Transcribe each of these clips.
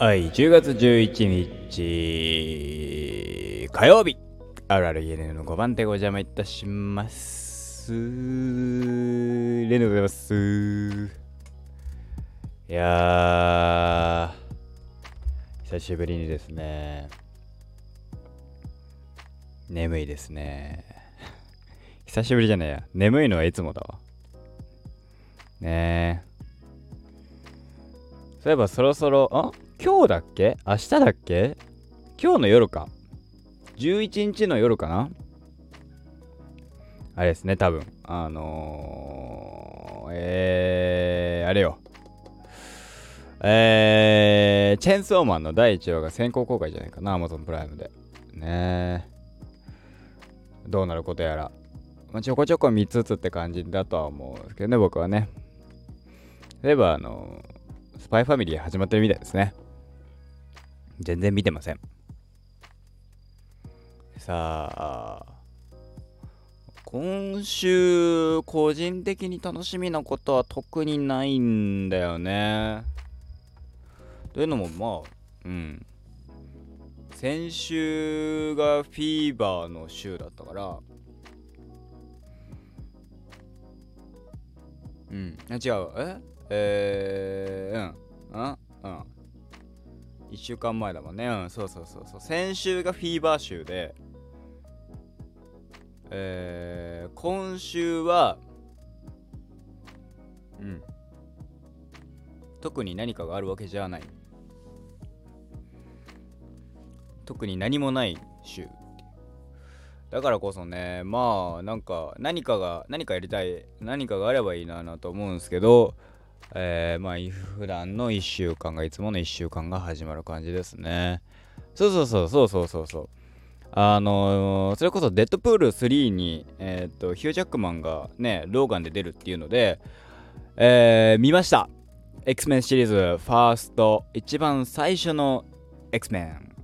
はい、10月11日火曜日あるある ENN の5番手ご邪魔いたします。レンでございます。いやー久しぶりにですね眠いですね。久しぶりじゃねえや。眠いのはいつもだわ。ねえ。そういえばそろそろあ今日だっけ？明日だっけ？今日の夜か。11日の夜かな。あれですね多分。あのー、えー、あれよ。えー、チェンソーマンの第1話が先行公開じゃないかな Amazon プライムで。ね。どうなることやら、まあ、ちょこちょこ見つつって感じだとは思うんですけどね僕はね。例えばあのースパイファミリー始まってるみたいですね。全然見てません。さあ今週個人的に楽しみなことは特にないんだよね。というのもまあうん。先週がフィーバーの週だったからうん。違う。え？えー、うん。うんうん。週間前だもんね。うんそうそうそうそう。先週がフィーバー週でえー、今週はうん。特に何かがあるわけじゃない。特に何もない週。だからこそねまあなんか何かが何かやりたい何かがあればいいななと思うんですけどえー、まあ普段の1週間がいつもの1週間が始まる感じですね。そうそうそうそうそうそうそう。あのー、それこそデッドプール3に、えー、っとヒュー・ジャックマンがねローガンで出るっていうので、えー、見ました。X メンシリーズファースト一番最初の X メン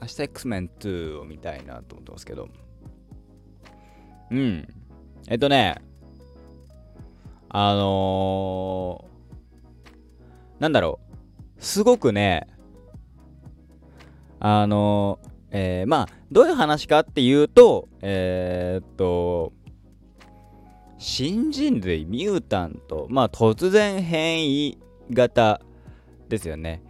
明日 X メン2を見たいなと思ってますけど。うん。えっとねあのー、なんだろう。すごくねあのー、えー、まあどういう話かっていうとえー、っと新人類ミュータント。まあ突然変異型ですよね。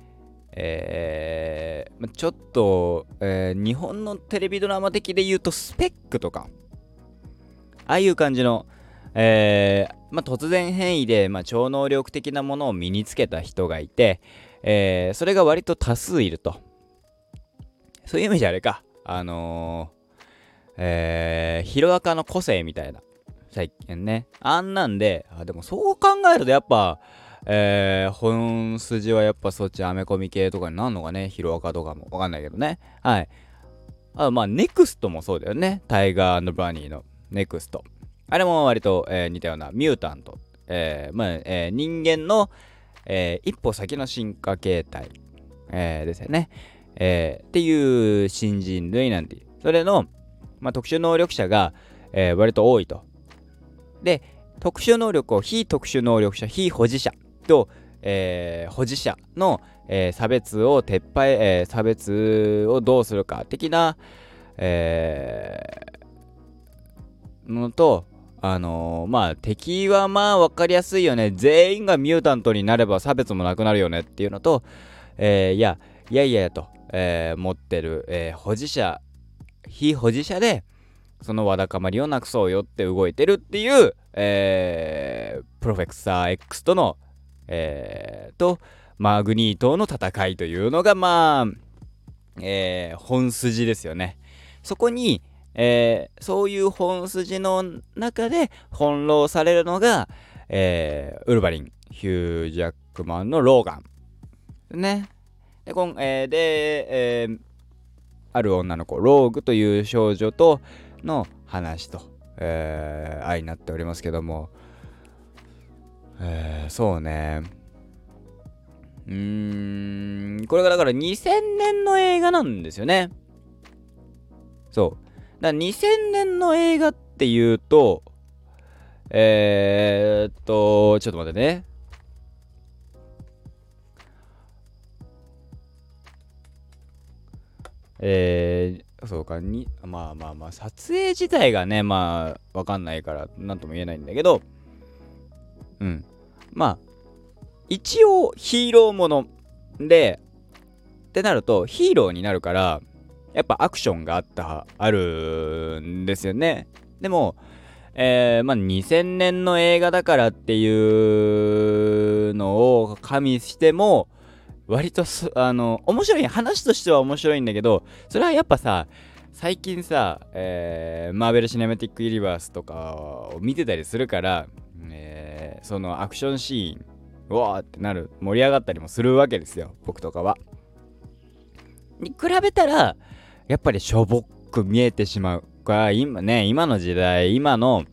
えー、ちょっと、えー、日本のテレビドラマ的で言うとスペックとか。ああいう感じの、えーまあ、突然変異で、まあ、超能力的なものを身につけた人がいて、えー、それが割と多数いると。そういう意味じゃあれか。あのー、えー、ヒロアカの個性みたいな。最近ね。あんなんであでもそう考えるとやっぱえー、本筋はやっぱそっちアメコミ系とかになるのかね。ヒロアカとかも。わかんないけどね。はい。あまあネクストもそうだよね。タイガーバニーのネクスト。あれも割と、えー、似たようなミュータント、えーまあえー、人間の、えー、一歩先の進化形態、えー、ですよね、えー、っていう新人類なんて。いうそれの、まあ、特殊能力者が、えー、割と多いと。で特殊能力を非特殊能力者非保持者と、えー、保持者の、えー、差別を撤廃、えー、差別をどうするか的な、えー、のと、あのー、まあ敵はまあ分かりやすいよね全員がミュータントになれば差別もなくなるよねっていうのと、えー、いやいやいやと、えー、持ってる、え、保持者非保持者でそのわだかまりをなくそうよって動いてるっていう、え、プロフェクサー X とのえ、と、マグニートの戦いというのが、まあ、えー、本筋ですよね。そこに、えー、そういう本筋の中で翻弄されるのが、えー、ウルヴァリン、ヒュー・ジャックマンのローガン。ね。で、こんえー、で、えー、ある女の子、ローグという少女との話と、えー、愛になっておりますけども、えー、そうね。うーん、これがだから2000年の映画なんですよね。そう。だ2000年の映画っていうと、えー、っと、ちょっと待ってね。えー、そうかにまあまあまあ撮影自体がねまあわかんないから何とも言えないんだけどうんまあ一応ヒーローものでってなるとヒーローになるからやっぱアクションがあったあるんですよねでもえー、まあ2000年の映画だからっていうのを加味しても割とあの面白い話としては面白いんだけどそれはやっぱさ最近さ、えー、マーベル・シネマティック・ユニバースとかを見てたりするから、えー、そのアクションシーンうわーってなる盛り上がったりもするわけですよ僕とかは。に比べたらやっぱりしょぼく見えてしまうこれは今ね今の時代今の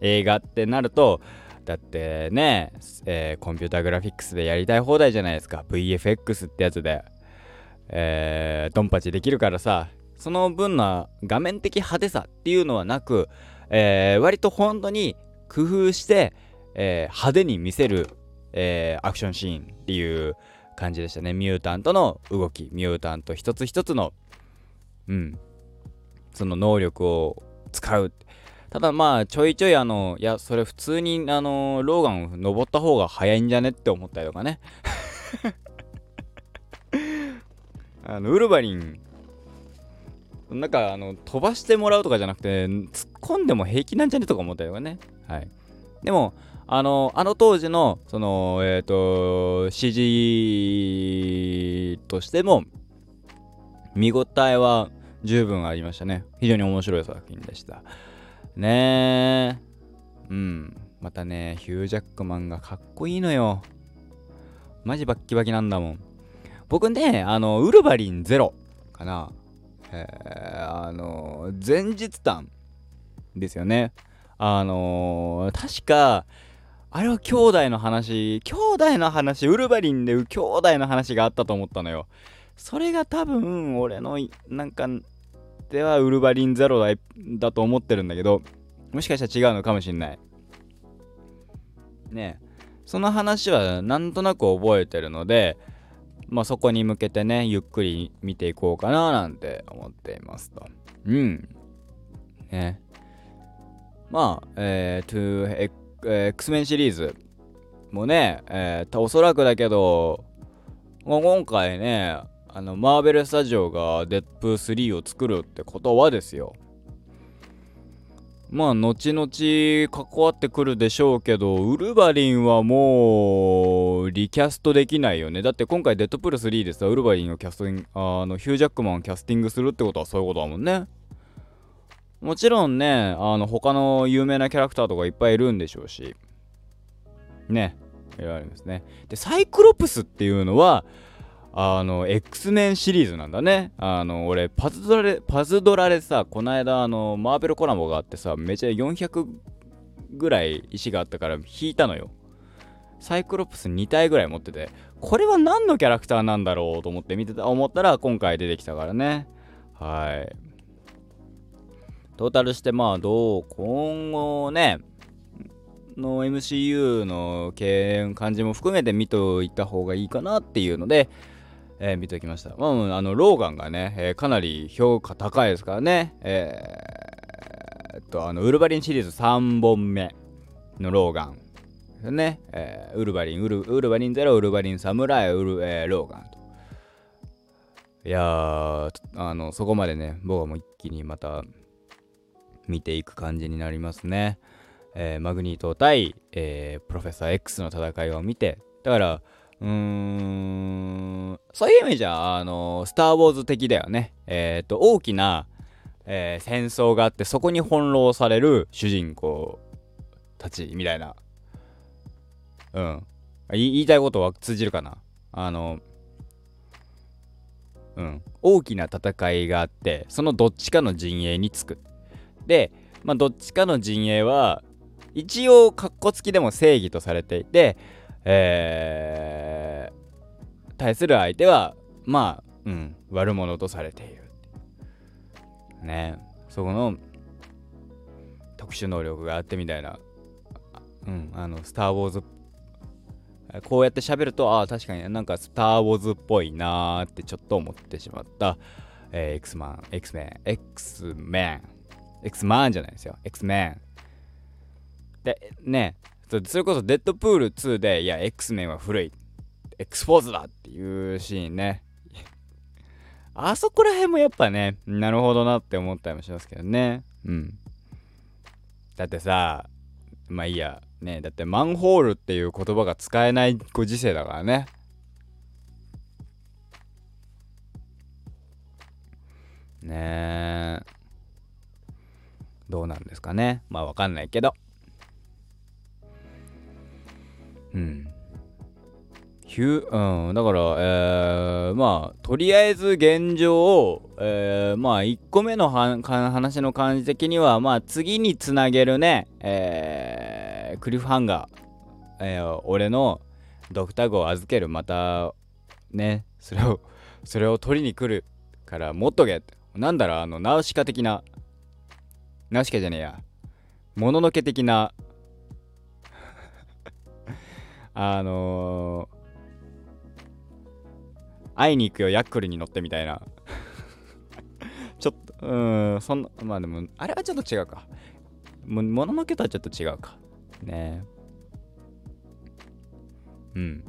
映画ってなるとだってね、えー、コンピューターグラフィックスでやりたい放題じゃないですか。VFX ってやつで。えー、ドンパチできるからさ。その分の画面的派手さっていうのはなく、えー、割と本当に工夫して、えー、派手に見せる、えー、アクションシーンっていう感じでしたね。ミュータントの動き。ミュータント一つ一つのうん。その能力を使う。ただまあちょいちょいあのいやそれ普通にあのローガン登った方が早いんじゃねって思ったりとかね。あのウルヴァリン。なんかあの飛ばしてもらうとかじゃなくて突っ込んでも平気なんじゃねとか思ったりとかね。はい。でもあのあの当時のそのえっ、ー、と CG としても見応えは十分ありましたね。非常に面白い作品でした。ねえ。うん。またね、ヒュージャックマンがかっこいいのよ。マジバッキバキなんだもん。僕ね、あの、ウルヴァリンゼロかな。えー、あの、前日談ですよね。あの、確か、あれは兄弟の話、兄弟の話、ウルヴァリンで兄弟の話があったと思ったのよ。それが多分、俺の、なんか、ではウルヴァリンゼロだだと思ってるんだけど、もしかしたら違うのかもしんない。ねその話はなんとなく覚えてるので、まあそこに向けてね、ゆっくり見ていこうかななんて思っていますと。うん。ね。まあ、えー、to X メンシリーズもね、えー、おそらくだけど、今回ね、あのマーベルスタジオがデップ3を作るってことはですよ。まあ後々関わってくるでしょうけどウルヴァリンはもうリキャストできないよね。だって今回デッドプール3でさウルヴァリンをキャスティングあのヒュージャックマンをキャスティングするってことはそういうことだもんね。もちろんねあの他の有名なキャラクターとかいっぱいいるんでしょうし。ね。いろいろありますね。でサイクロプスっていうのはあの、X メンシリーズなんだね。あの、俺、パズドラで、パズドラでさ、この間、あの、マーベルコラボがあってさ、めちゃ400ぐらい石があったから引いたのよ。サイクロプス2体ぐらい持ってて、これは何のキャラクターなんだろうと思って見てた、思ったら今回出てきたからね。はい。トータルして、まあ、どう、今後ね、の MCU の経営感じも含めて見といた方がいいかなっていうので、えー、見てきました。まあ、あの、ローガンがね、えー、かなり評価高いですからね、えー、っと、あの、ウルヴァリンシリーズ3本目のローガン。ね、えー、ウルヴァリン、ウルウルヴァリンゼロ、ウルヴァリン侍、ウル、えー、ローガンと。いや、あの、そこまでね、僕はもう一気にまた見ていく感じになりますね。えー、マグニート対、えー、プロフェッサー X の戦いを見て、だから、うーん、そういう意味じゃ、あの、スター・ウォーズ的だよね。えっ、と、大きな、えー、戦争があって、そこに翻弄される主人公たち、みたいな。うん。言いたいことは通じるかな？あの、うん。大きな戦いがあって、そのどっちかの陣営につく。で、まあ、どっちかの陣営は、一応、かっこつきでも正義とされていて、えー、対する相手は、まあ、うん、悪者とされている。ねそこの特殊能力があってみたいな、うん、あの、スター・ウォーズこうやって喋ると、ああ、確かになんかスター・ウォーズっぽいなーってちょっと思ってしまった、えー、X マン、X メン、X メン、X マンじゃないですよ、X メン。で、ね、それこそデッドプール2で、いや、X メンは古い、X フォーズだっていうシーンね。あそこら辺もやっぱね、なるほどなって思ったりもしますけどね。うん。だってさ、まあいいや、ね、だってマンホールっていう言葉が使えないご時世だからね。ねえ。どうなんですかね。まあわかんないけど。うん。ヒュうん、だから、えー、まあ、とりあえず現状を、えー、まあ、1個目の話の感じ的には、まあ、次につなげるね、えー、クリフハンガー、えー、俺のドクター号を預ける、また、ね、それを、それを取りに来るから持っとけって。なんだろう、あの、ナウシカ的な、ナウシカじゃねえや、もののけ的なあのー、会いに行くよ、ヤックルに乗ってみたいな ちょっと、うん、そんな、まあでも、あれはちょっと違うか。も、もののけとはちょっと違うか。ねうん。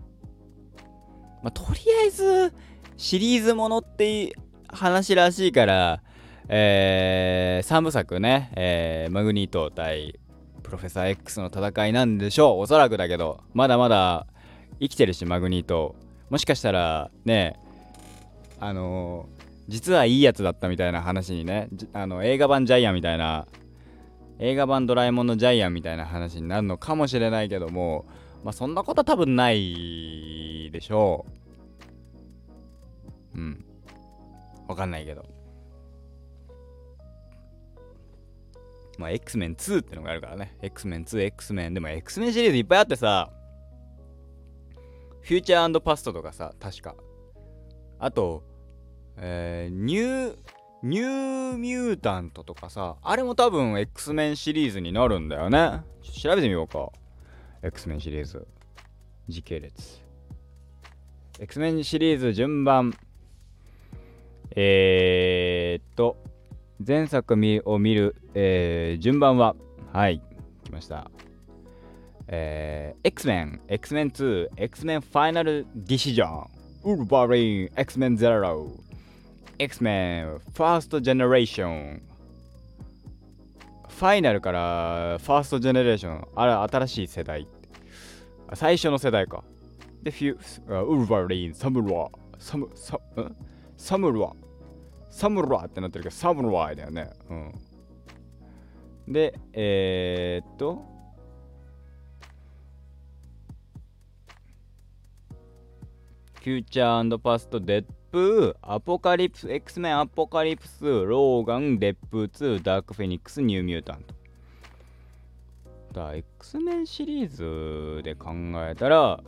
まあ、とりあえず、シリーズものって話らしいから、えー、3部作ね、えー、マグニート対プロフェッサー X の戦いなんでしょう。おそらくだけどまだまだ生きてるしマグニート。もしかしたらねあの、実はいいやつだったみたいな話にねあの映画版ジャイアンみたいな映画版ドラえもんのジャイアンみたいな話になるのかもしれないけどもまあそんなことは多分ないでしょう。うん。わかんないけど。まあ、X メン2ってのがあるからね。X メン2、X メン。でも X メンシリーズいっぱいあってさ、フューチャーパストとかさ、確か。あと、えー、ニュー、ニューミュータントとかさ、あれも多分 X メンシリーズになるんだよね。調べてみようか。X メンシリーズ。時系列。X メンシリーズ順番。えー、っと、前作を見る、えー、順番は、はい、来ました。えー、X-Men、X-Men 2、X-Men Final Decision、ウルヴァリン、X-Men Zero、X-Men First Generation、ファイナルからファーストジェネレーション、あれ、新しい世代。最初の世代か。で、フュウルヴァリン、サムラ、サム、サム、サムラ、サムラってなってるけど、サムライだよね。うん。で、えー、っと、フューチャーパスト、デップアポカリプス、X メンアポカリプス、ローガン、デップ2、ダークフェニックス、ニューミュータント。だ X メンシリーズで考えたら、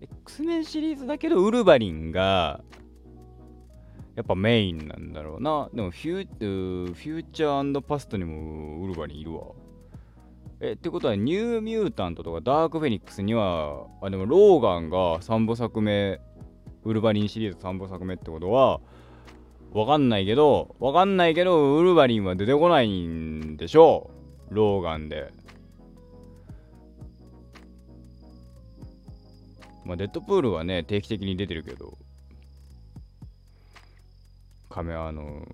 X メンシリーズだけど、ウルヴァリンが、やっぱメインなんだろうな。でもフュー、フューチャーパストにもウルヴァリンいるわ。え、ってことはニューミュータントとかダークフェニックスには、あ、でもローガンが3部作目、ウルヴァリンシリーズ3部作目ってことは、わかんないけど、わかんないけど、ウルヴァリンは出てこないんでしょう。ローガンで。まあ、デッドプールはね、定期的に出てるけど、カメあの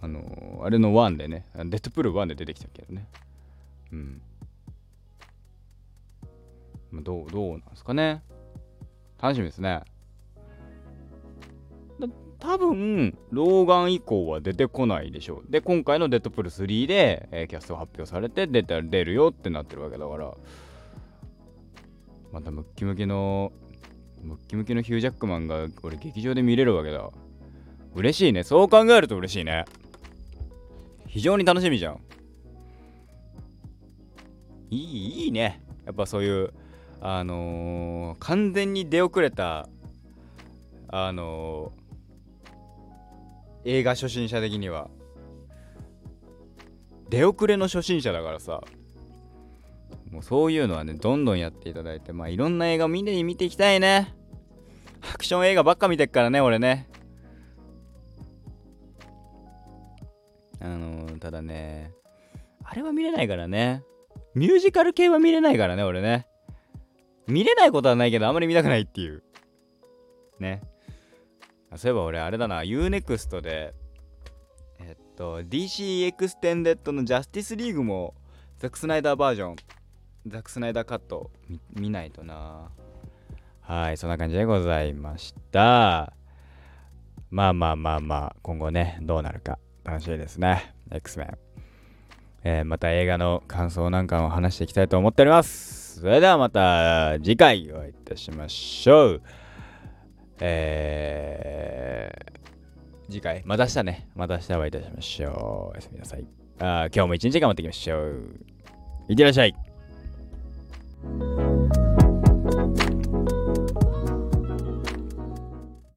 あのあれの1でねデッドプール1で出てきたけどね。うん。どうどうなんですかね。楽しみですね。多分ローガン以降は出てこないでしょう。で今回のデッドプール3で、えー、キャスト発表されて出た出るよってなってるわけだから。またムッキムキのムッキムキのヒュージャックマンが俺劇場で見れるわけだ。嬉しいね。そう考えると嬉しいね。非常に楽しみじゃん。いい、いいね。やっぱそういう、あのー、完全に出遅れた、あのー、映画初心者的には。出遅れの初心者だからさ。もうそういうのはね、どんどんやっていただいて、まあいろんな映画みんなに見ていきたいね。アクション映画ばっか見てっからね、俺ね。ねあれは見れないからね。ミュージカル系は見れないからね、俺ね。見れないことはないけど、あんまり見たくないっていう。ね。そういえば俺、あれだな、UNEXT で、えっと、DC エクステンデッドのジャスティスリーグも、ザック・スナイダーバージョン、ザック・スナイダーカット見ないとな。はい、そんな感じでございました。まあまあまあまあ、今後ね、どうなるか楽しいですね。X メン。えー、また映画の感想なんかを話していきたいと思っております。それではまた次回お会いいたしましょう。えー、次回、また明日ね、また明日お会いいたしましょう。おやすみなさい。あ今日も一日頑張っていきましょう。いってらっしゃい。